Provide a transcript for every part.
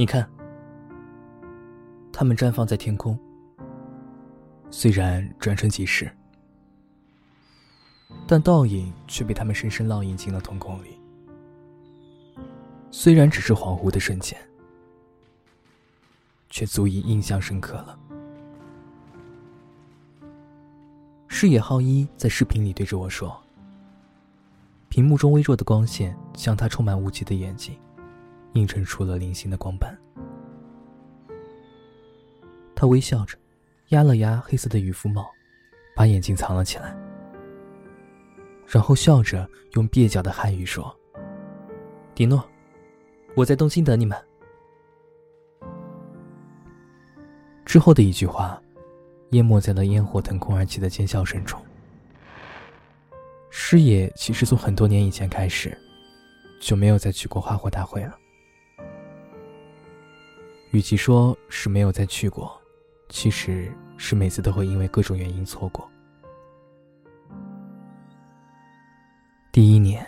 你看，它们绽放在天空，虽然转瞬即逝，但倒影却被它们深深烙印进了瞳孔里。虽然只是恍惚的瞬间，却足以印象深刻了。视野浩一在视频里对着我说：“屏幕中微弱的光线像他充满雾气的眼睛。”映衬出了零星的光斑。他微笑着，压了压黑色的渔夫帽，把眼睛藏了起来，然后笑着用蹩脚的汉语说：“迪诺，我在东京等你们。”之后的一句话，淹没在了烟火腾空而起的尖笑声中。师爷其实从很多年以前开始，就没有再去过花火大会了。与其说是没有再去过，其实是每次都会因为各种原因错过。第一年，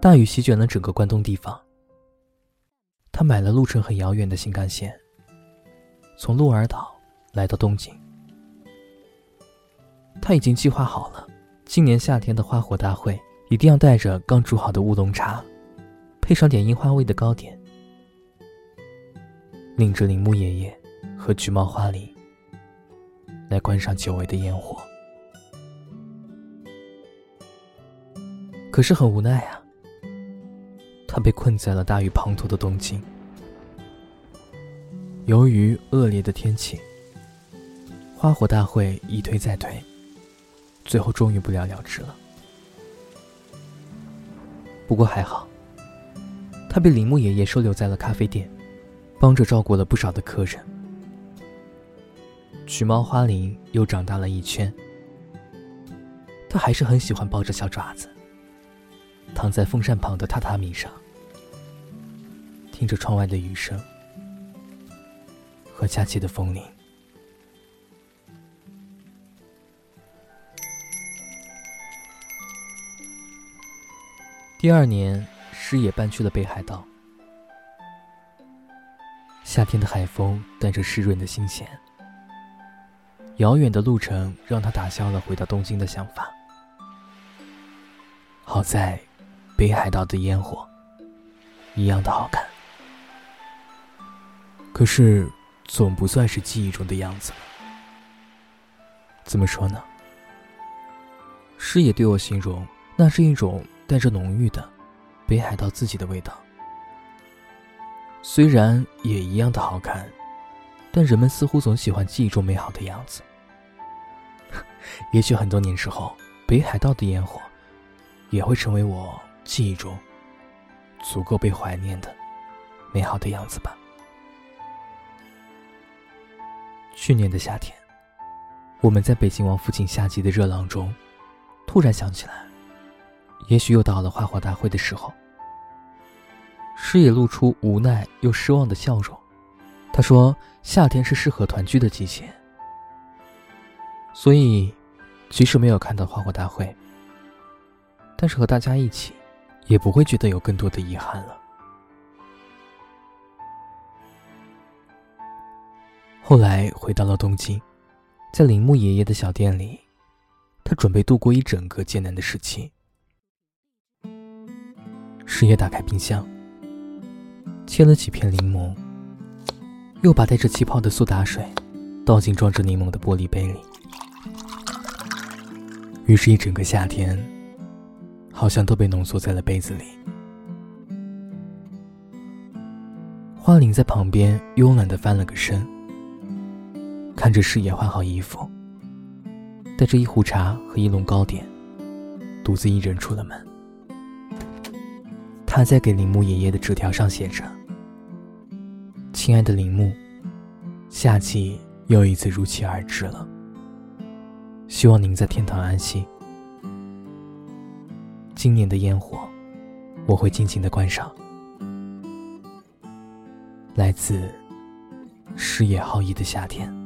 大雨席卷了整个关东地方。他买了路程很遥远的新干线，从鹿儿岛来到东京。他已经计划好了，今年夏天的花火大会一定要带着刚煮好的乌龙茶，配上点樱花味的糕点。领着铃木爷爷和橘猫花铃来观赏久违的烟火，可是很无奈啊，他被困在了大雨滂沱的东京。由于恶劣的天气，花火大会一推再推，最后终于不了了之了。不过还好，他被铃木爷爷收留在了咖啡店。帮着照顾了不少的客人，橘猫花铃又长大了一圈。他还是很喜欢抱着小爪子，躺在风扇旁的榻榻米上，听着窗外的雨声和假期的风铃。第二年，师爷搬去了北海道。夏天的海风带着湿润的新鲜，遥远的路程让他打消了回到东京的想法。好在，北海道的烟火一样的好看，可是总不算是记忆中的样子。怎么说呢？师爷对我形容，那是一种带着浓郁的北海道自己的味道。虽然也一样的好看，但人们似乎总喜欢记忆中美好的样子。也许很多年之后，北海道的烟火也会成为我记忆中足够被怀念的美好的样子吧。去年的夏天，我们在北京王府井夏季的热浪中，突然想起来，也许又到了花火大会的时候。师爷露出无奈又失望的笑容，他说：“夏天是适合团聚的季节，所以即使没有看到花火大会，但是和大家一起，也不会觉得有更多的遗憾了。”后来回到了东京，在铃木爷爷的小店里，他准备度过一整个艰难的时期。师爷打开冰箱。切了几片柠檬，又把带着气泡的苏打水倒进装着柠檬的玻璃杯里。于是，一整个夏天好像都被浓缩在了杯子里。花铃在旁边慵懒的翻了个身，看着师爷换好衣服，带着一壶茶和一笼糕点，独自一人出了门。他在给铃木爷爷的纸条上写着。亲爱的铃木，夏季又一次如期而至了。希望您在天堂安息。今年的烟火，我会尽情的观赏。来自矢野浩一的夏天。